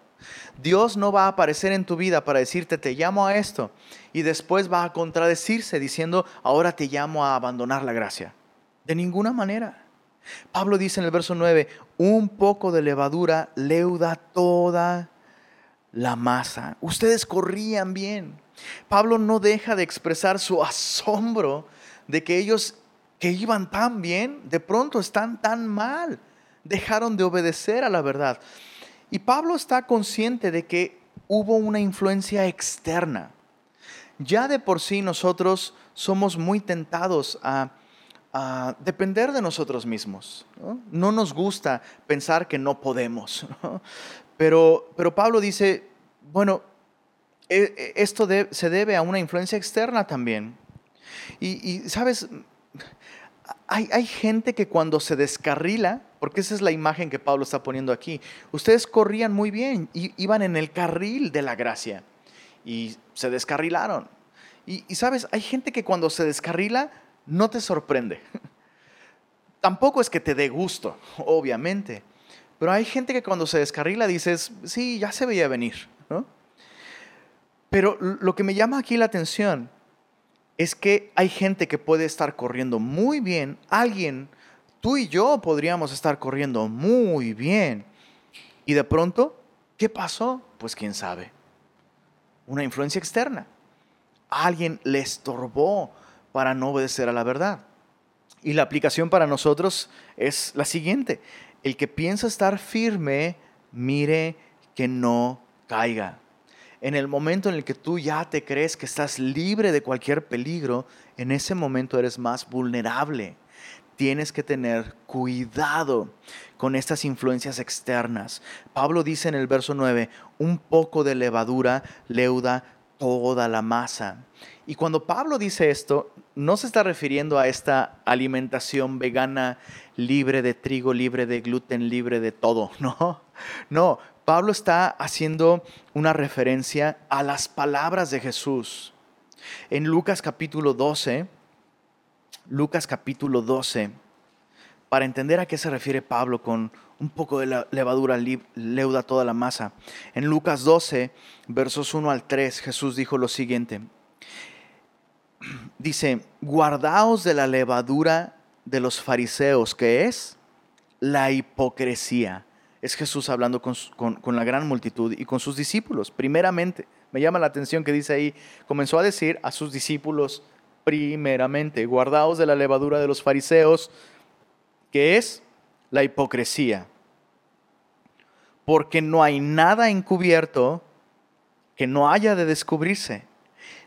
Dios no va a aparecer en tu vida para decirte, te llamo a esto, y después va a contradecirse diciendo, ahora te llamo a abandonar la gracia. De ninguna manera. Pablo dice en el verso 9, un poco de levadura leuda toda la masa. Ustedes corrían bien. Pablo no deja de expresar su asombro de que ellos que iban tan bien, de pronto están tan mal. Dejaron de obedecer a la verdad. Y Pablo está consciente de que hubo una influencia externa. Ya de por sí nosotros somos muy tentados a, depender de nosotros mismos. ¿no? nos gusta pensar que no podemos. Pero, pero Pablo dice, bueno, e, e, esto se debe a una influencia externa también. Y, sabes, hay, hay, gente que cuando se descarrila, porque esa es la imagen que Pablo está poniendo aquí, ustedes corrían muy bien, y, iban en el carril de la gracia y se descarrilaron. Y sabes, hay gente que cuando se descarrila no te sorprende. Tampoco es que te dé gusto, obviamente, pero hay gente que cuando se descarrila dices, sí, ya se veía venir. ¿no? Pero lo que me llama aquí la atención es que hay gente que puede estar corriendo muy bien, alguien, tú y yo podríamos estar corriendo muy bien. Y de pronto, ¿qué pasó? Pues quién sabe. Una influencia externa. Alguien le estorbó para no obedecer a la verdad. Y la aplicación para nosotros es la siguiente. El que piensa estar firme, mire que no caiga en el momento en el que tú ya te crees que estás libre de cualquier peligro, en ese momento eres más vulnerable. Tienes que tener cuidado con estas influencias externas. Pablo dice en el verso 9, un poco de levadura leuda toda la masa. Y cuando Pablo dice esto, no se está refiriendo a esta alimentación vegana libre de trigo, libre de gluten, libre de todo, no. No, Pablo está haciendo una referencia a las palabras de Jesús. En Lucas capítulo 12, Lucas capítulo 12, para entender a qué se refiere Pablo con un poco de levadura leuda toda la masa. En Lucas 12, versos 1 al 3, Jesús dijo lo siguiente. Dice, guardaos de la levadura de los fariseos, que es la hipocresía es Jesús hablando con, la gran multitud y con sus discípulos, primeramente. Me llama la atención que dice ahí, comenzó a decir a sus discípulos, primeramente, guardaos de la levadura de los fariseos, que es la hipocresía. Porque no hay nada encubierto que no haya de descubrirse,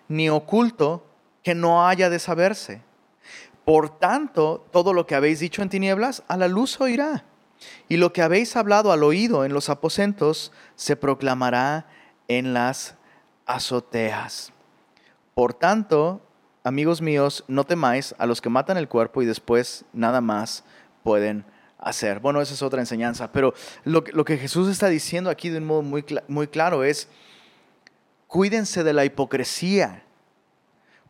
ni oculto que no haya de saberse. Por tanto, todo lo que habéis dicho en tinieblas, a la luz oirá y lo que habéis hablado al oído en los aposentos se proclamará en las azoteas. Por tanto, amigos míos, no temáis a los que matan el cuerpo y después nada más pueden hacer. Bueno, esa es otra enseñanza, pero lo que, Jesús está diciendo aquí de un modo muy, muy claro es, cuídense de la hipocresía,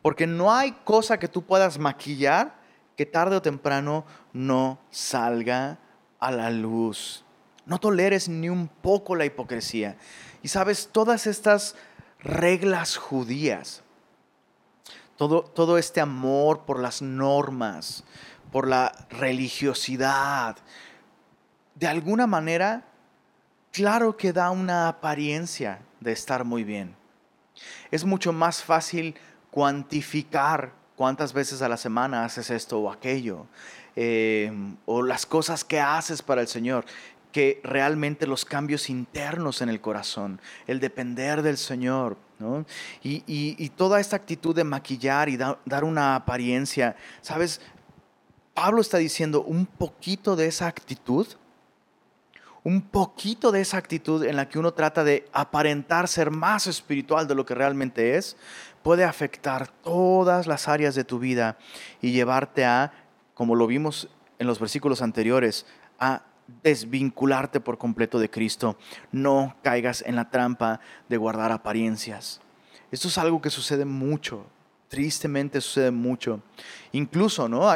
porque no hay cosa que tú puedas maquillar que tarde o temprano no salga a la luz. No toleres ni un poco la hipocresía. Y sabes, todas estas reglas judías, todo, todo este amor por las normas, por la religiosidad, de alguna manera, claro que da una apariencia de estar muy bien. Es mucho más fácil cuantificar cuántas veces a la semana haces esto o aquello. Em, o las cosas que haces para el Señor, que realmente los cambios internos en el corazón, el depender del Señor. Y, toda esta actitud de maquillar y dar una apariencia, ¿sabes? Pablo está diciendo un poquito de esa actitud, un poquito de esa actitud en la que uno trata de aparentar ser más espiritual de lo que realmente es, puede afectar todas las áreas de tu vida y llevarte a como lo vimos en los versículos anteriores, a desvincularte por completo de Cristo. No caigas en la trampa de guardar apariencias. Esto es algo que sucede mucho, tristemente sucede mucho. Incluso, ¿no?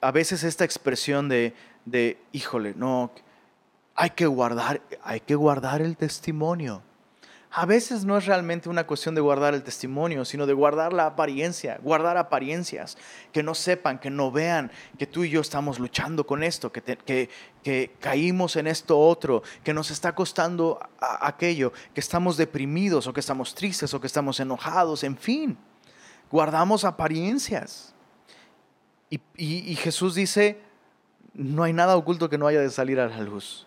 A, a veces esta expresión de, de, híjole, no, hay que guardar, hay que guardar el testimonio. A veces no es realmente una cuestión de guardar el testimonio, sino de guardar la apariencia, guardar apariencias, que no sepan, que no vean que tú y yo estamos luchando con esto, que, que, caímos en esto otro, que nos está costando aquello, que estamos deprimidos o que estamos tristes o que estamos enojados, en fin, guardamos apariencias. Y Jesús dice, no hay nada oculto que no haya de salir a la luz.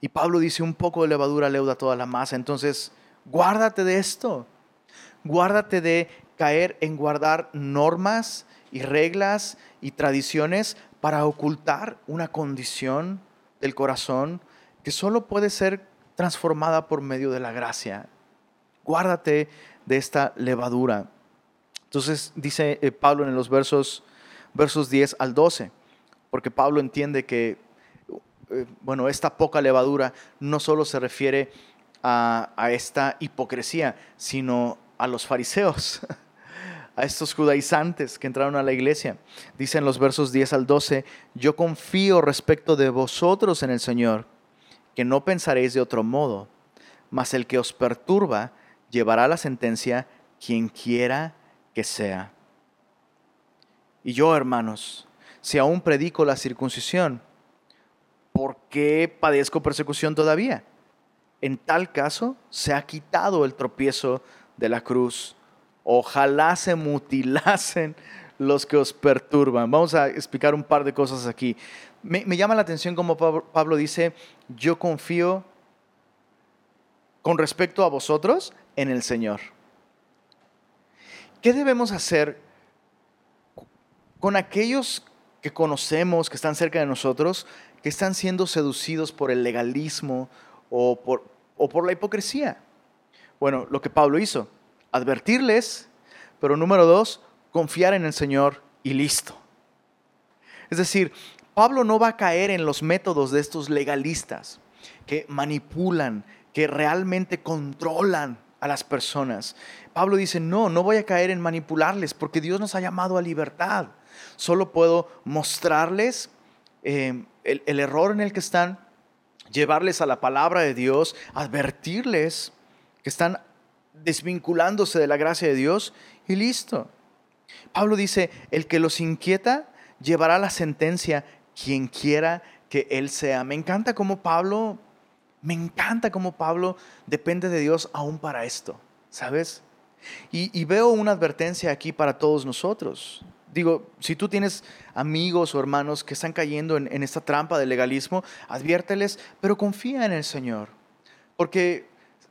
Y Pablo dice, un poco de levadura leuda toda la masa. Entonces, guárdate de esto. Guárdate de caer en guardar normas y reglas y tradiciones para ocultar una condición del corazón que solo puede ser transformada por medio de la gracia. Guárdate de esta levadura. Entonces dice eh, Pablo en los versos, versos 10 al 12, porque Pablo entiende que eh, bueno, esta poca levadura no solo se refiere a, esta hipocresía, sino a los fariseos, a estos judaizantes que entraron a la iglesia. Dicen los versos 10 al 12, yo confío respecto de vosotros en el Señor, que no pensaréis de otro modo, mas el que os perturba llevará la sentencia quien quiera que sea. Y yo, hermanos, si aún predico la circuncisión, ¿por qué padezco persecución todavía? En tal caso, se ha quitado el tropiezo de la cruz. Ojalá se mutilasen los que os perturban. Vamos a explicar un par de cosas aquí. Me, llama la atención como Pablo dice, yo confío con respecto a vosotros en el Señor. ¿Qué debemos hacer con aquellos que conocemos, que están cerca de nosotros, que están siendo seducidos por el legalismo o por, la hipocresía. Bueno, lo que Pablo hizo, advertirles, pero número dos, confiar en el Señor y listo. Es decir, Pablo no va a caer en los métodos de estos legalistas que manipulan, que realmente controlan a las personas. Pablo dice, no, no voy a caer en manipularles porque Dios nos ha llamado a libertad. Solo puedo mostrarles eh, el, error en el que están, llevarles a la palabra de Dios, advertirles que están desvinculándose de la gracia de Dios y listo. Pablo dice, el que los inquieta llevará la sentencia quien quiera que él sea. Me encanta cómo Pablo, me encanta cómo Pablo depende de Dios aún para esto, ¿sabes? y veo una advertencia aquí para todos nosotros. Digo, si tú tienes amigos o hermanos que están cayendo en, esta trampa del legalismo, adviérteles, pero confía en el Señor. Porque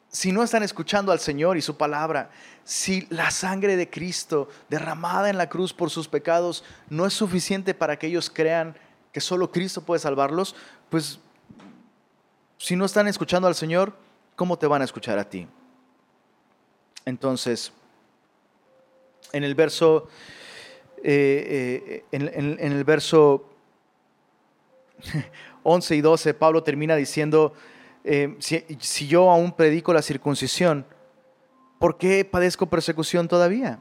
si no están escuchando al Señor y su palabra, si la sangre de Cristo derramada en la cruz por sus pecados no es suficiente para que ellos crean que solo Cristo puede salvarlos, pues si no están escuchando al Señor, ¿cómo te van a escuchar a ti? Entonces, en el verso eh, eh, en, el verso 11 y 12, Pablo termina diciendo, eh, si, si yo aún predico la circuncisión, ¿por qué padezco persecución todavía?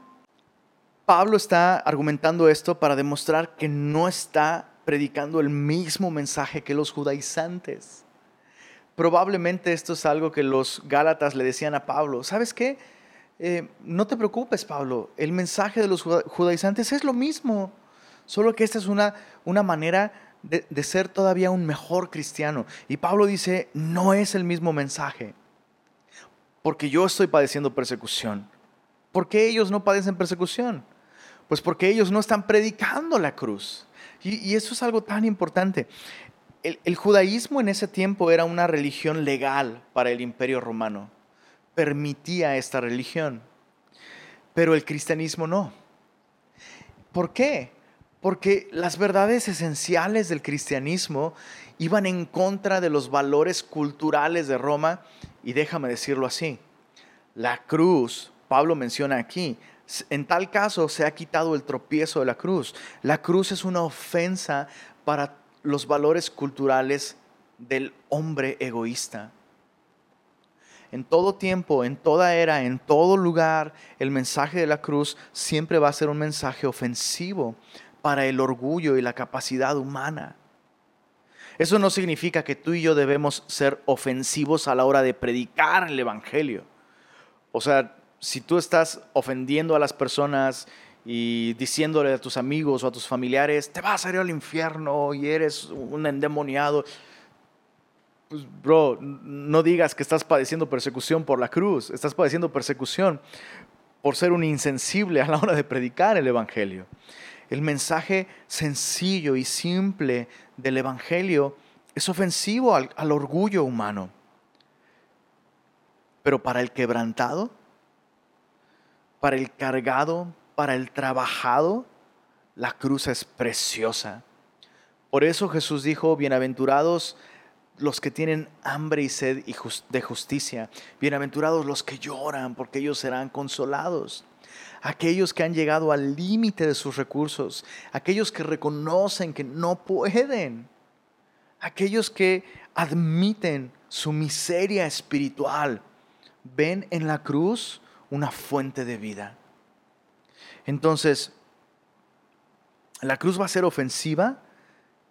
Pablo está argumentando esto para demostrar que no está predicando el mismo mensaje que los judaizantes. Probablemente esto es algo que los gálatas le decían a Pablo. ¿Sabes qué? Eh, no te preocupes, Pablo, el mensaje de los judaizantes es lo mismo, solo que esta es una, una manera de, ser todavía un mejor cristiano. Y Pablo dice, no es el mismo mensaje, porque yo estoy padeciendo persecución. ¿Por qué ellos no padecen persecución? Pues porque ellos no están predicando la cruz. Y, eso es algo tan importante. El judaísmo en ese tiempo era una religión legal para el imperio romano permitía esta religión, pero el cristianismo no. ¿Por qué? Porque las verdades esenciales del cristianismo iban en contra de los valores culturales de Roma y déjame decirlo así, la cruz, Pablo menciona aquí, en tal caso se ha quitado el tropiezo de la cruz. La cruz es una ofensa para los valores culturales del hombre egoísta. En todo tiempo, en toda era, en todo lugar, el mensaje de la cruz siempre va a ser un mensaje ofensivo para el orgullo y la capacidad humana. Eso no significa que tú y yo debemos ser ofensivos a la hora de predicar el Evangelio. O sea, si tú estás ofendiendo a las personas y diciéndole a tus amigos o a tus familiares, te vas a ir al infierno y eres un endemoniado, pues, bro, no digas que estás padeciendo persecución por la cruz, estás padeciendo persecución por ser un insensible a la hora de predicar el Evangelio. El mensaje sencillo y simple del Evangelio es ofensivo al, al orgullo humano. Pero para el quebrantado, para el cargado, para el trabajado, la cruz es preciosa. Por eso Jesús dijo, bienaventurados los que tienen hambre y sed de justicia. Bienaventurados los que lloran, porque ellos serán consolados. Aquellos que han llegado al límite de sus recursos, aquellos que reconocen que no pueden, aquellos que admiten su miseria espiritual, ven en la cruz una fuente de vida. Entonces, la cruz va a ser ofensiva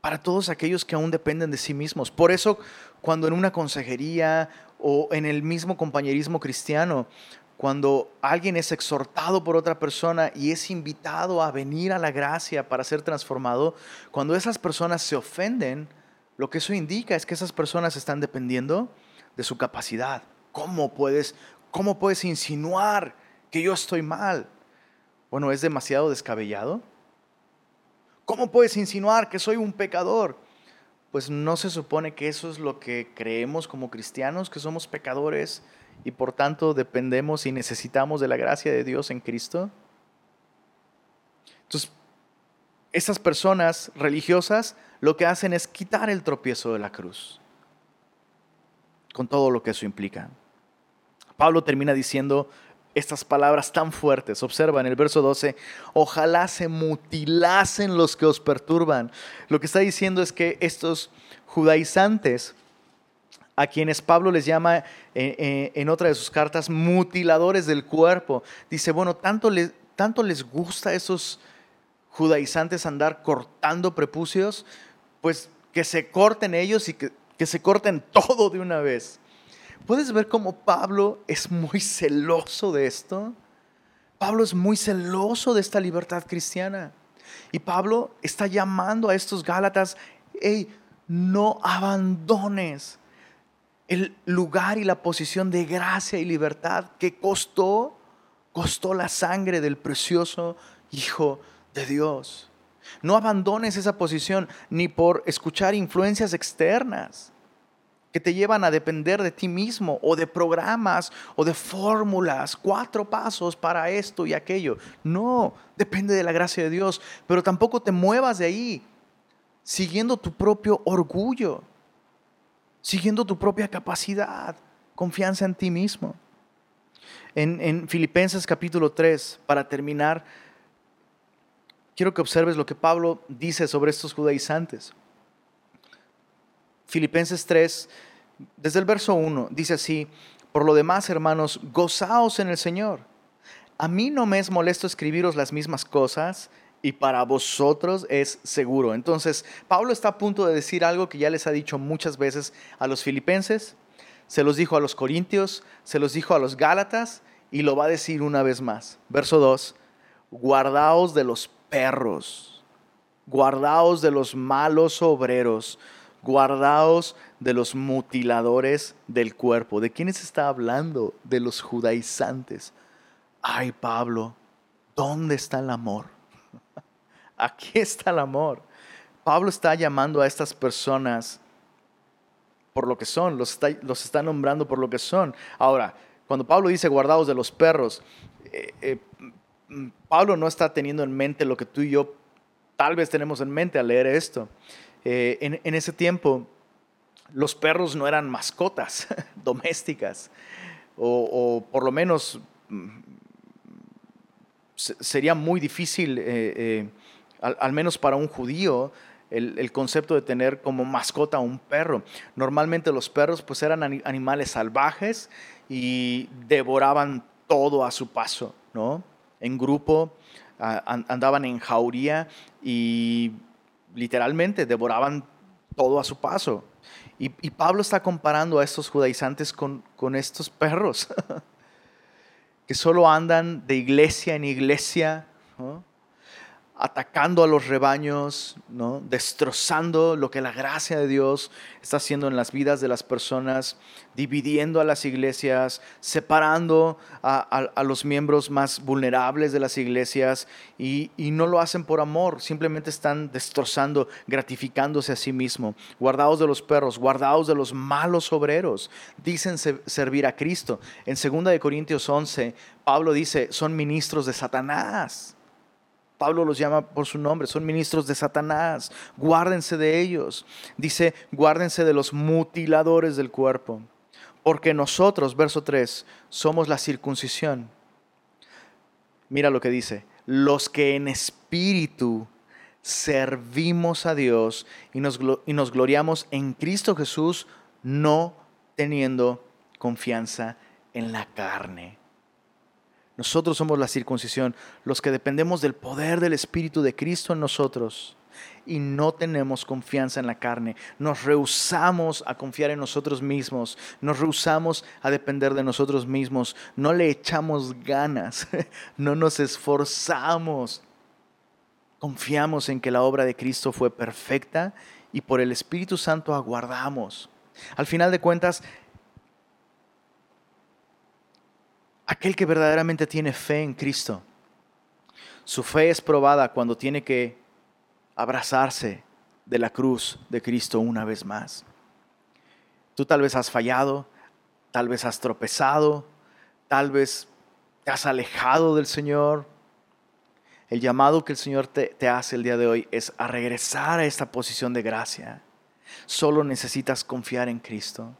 para todos aquellos que aún dependen de sí mismos. Por eso, cuando en una consejería o en el mismo compañerismo cristiano, cuando alguien es exhortado por otra persona y es invitado a venir a la gracia para ser transformado, cuando esas personas se ofenden, lo que eso indica es que esas personas están dependiendo de su capacidad. ¿Cómo puedes, cómo puedes insinuar que yo estoy mal? Bueno, ¿es demasiado descabellado? ¿Cómo puedes insinuar que soy un pecador? Pues no se supone que eso es lo que creemos como cristianos, que somos pecadores y por tanto dependemos y necesitamos de la gracia de Dios en Cristo. Entonces, esas personas religiosas lo que hacen es quitar el tropiezo de la cruz, con todo lo que eso implica. Pablo termina diciendo, estas palabras tan fuertes. Observa en el verso 12, ojalá se mutilasen los que os perturban. Lo que está diciendo es que estos judaizantes, a quienes Pablo les llama eh, eh, en otra de sus cartas mutiladores del cuerpo, dice, bueno, tanto les, tanto les gusta a esos judaizantes andar cortando prepucios, pues que se corten ellos y que, que se corten todo de una vez. ¿Puedes ver cómo Pablo es muy celoso de esto? Pablo es muy celoso de esta libertad cristiana. Y Pablo está llamando a estos Gálatas, hey, no abandones el lugar y la posición de gracia y libertad que costó, costó la sangre del precioso Hijo de Dios. No abandones esa posición ni por escuchar influencias externas que te llevan a depender de ti mismo o de programas o de fórmulas, cuatro pasos para esto y aquello. No, depende de la gracia de Dios, pero tampoco te muevas de ahí siguiendo tu propio orgullo, siguiendo tu propia capacidad, confianza en ti mismo. En, en Filipenses capítulo 3, para terminar, quiero que observes lo que Pablo dice sobre estos judaizantes. Filipenses 3, desde el verso 1, dice así, por lo demás, hermanos, gozaos en el Señor. A mí no me es molesto escribiros las mismas cosas y para vosotros es seguro. Entonces, Pablo está a punto de decir algo que ya les ha dicho muchas veces a los filipenses, se los dijo a los corintios, se los dijo a los gálatas y lo va a decir una vez más. Verso 2, guardaos de los perros, guardaos de los malos obreros guardaos de los mutiladores del cuerpo. ¿De quiénes está hablando? De los judaizantes. Ay, Pablo, ¿dónde está el amor? Aquí está el amor. Pablo está llamando a estas personas por lo que son, los está, nombrando por lo que son. Ahora, cuando Pablo dice guardaos de los perros, eh, eh, Pablo no está teniendo en mente lo que tú y yo tal vez tenemos en mente al leer esto. Eh, en, ese tiempo los perros no eran mascotas domésticas, o, por lo menos mm, sería muy difícil, eh, eh, al, menos para un judío, el, concepto de tener como mascota un perro. Normalmente los perros pues eran animales salvajes y devoraban todo a su paso, ¿no? En grupo andaban en jauría y literalmente devoraban todo a su paso. Y, Pablo está comparando a estos judaizantes con, con estos perros, que solo andan de iglesia en iglesia. Atacando a los rebaños, ¿no? destrozando lo que la gracia de Dios está haciendo en las vidas de las personas, dividiendo a las iglesias, separando a, los miembros más vulnerables de las iglesias y, no lo hacen por amor, simplemente están destrozando, gratificándose a sí mismo. Guardados de los perros, guardados de los malos obreros, dicen servir a Cristo. En 2 Corintios 11, Pablo dice, son ministros de Satanás. Pablo los llama por su nombre, son ministros de Satanás, guárdense de ellos. Dice, guárdense de los mutiladores del cuerpo, porque nosotros, verso 3, somos la circuncisión. Mira lo que dice, los que en espíritu servimos a Dios y nos, y nos gloriamos en Cristo Jesús, no teniendo confianza en la carne. Nosotros somos la circuncisión, los que dependemos del poder del Espíritu de Cristo en nosotros y no tenemos confianza en la carne. Nos rehusamos a confiar en nosotros mismos, nos rehusamos a depender de nosotros mismos, no le echamos ganas, no nos esforzamos. Confiamos en que la obra de Cristo fue perfecta y por el Espíritu Santo aguardamos. Al final de cuentas, aquel que verdaderamente tiene fe en Cristo. Su fe es probada cuando tiene que abrazarse de la cruz de Cristo una vez más. Tú tal vez has fallado, tal vez has tropezado, tal vez te has alejado del Señor. El llamado que el Señor te, te, hace el día de hoy es a regresar a esta posición de gracia. Solo necesitas confiar en Cristo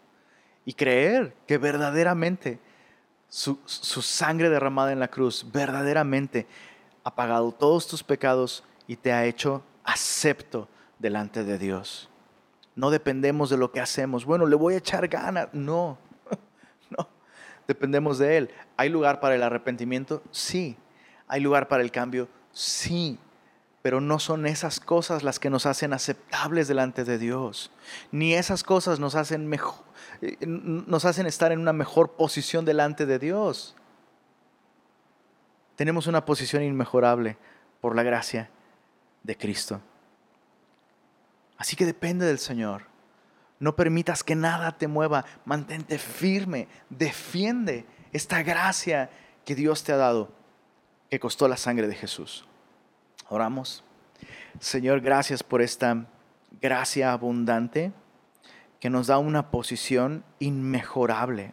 y creer que verdaderamente su, sangre derramada en la cruz verdaderamente ha pagado todos tus pecados y te ha hecho acepto delante de Dios. No dependemos de lo que hacemos. Bueno, le voy a echar ganas. No, no. Dependemos de Él. ¿Hay lugar para el arrepentimiento? Sí. ¿Hay lugar para el cambio? Sí. Pero no son esas cosas las que nos hacen aceptables delante de Dios. Ni esas cosas nos hacen mejor, nos hacen estar en una mejor posición delante de Dios. Tenemos una posición inmejorable por la gracia de Cristo. Así que depende del Señor. No permitas que nada te mueva. Mantente firme. Defiende esta gracia que Dios te ha dado, que costó la sangre de Jesús. Oramos. Señor, gracias por esta gracia abundante que nos da una posición inmejorable.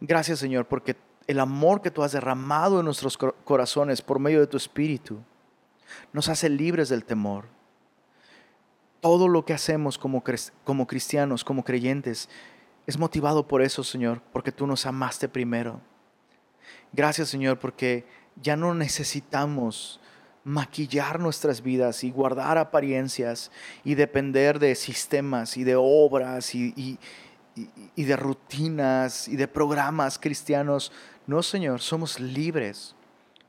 Gracias Señor, porque el amor que tú has derramado en nuestros corazones por medio de tu Espíritu nos hace libres del temor. Todo lo que hacemos como, cristianos, como creyentes, es motivado por eso, Señor, porque tú nos amaste primero. Gracias, Señor, porque ya no necesitamos maquillar nuestras vidas y guardar apariencias y depender de sistemas y de obras y, de rutinas y de programas cristianos. No, Señor, somos libres,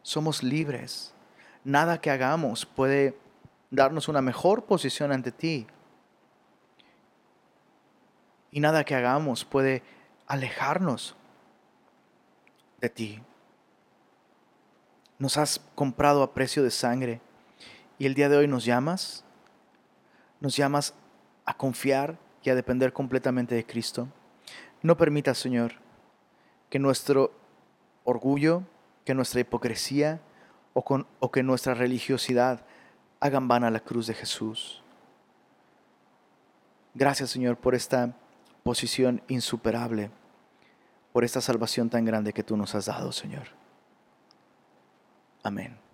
somos libres. Nada que hagamos puede darnos una mejor posición ante ti. Y nada que hagamos puede alejarnos de ti nos has comprado a precio de sangre y el día de hoy nos llamas, nos llamas a confiar y a depender completamente de Cristo. No permitas, Señor, que nuestro orgullo, que nuestra hipocresía o, o que nuestra religiosidad hagan vana la cruz de Jesús. Gracias, Señor, por esta posición insuperable, por esta salvación tan grande que tú nos has dado, Señor. Amén.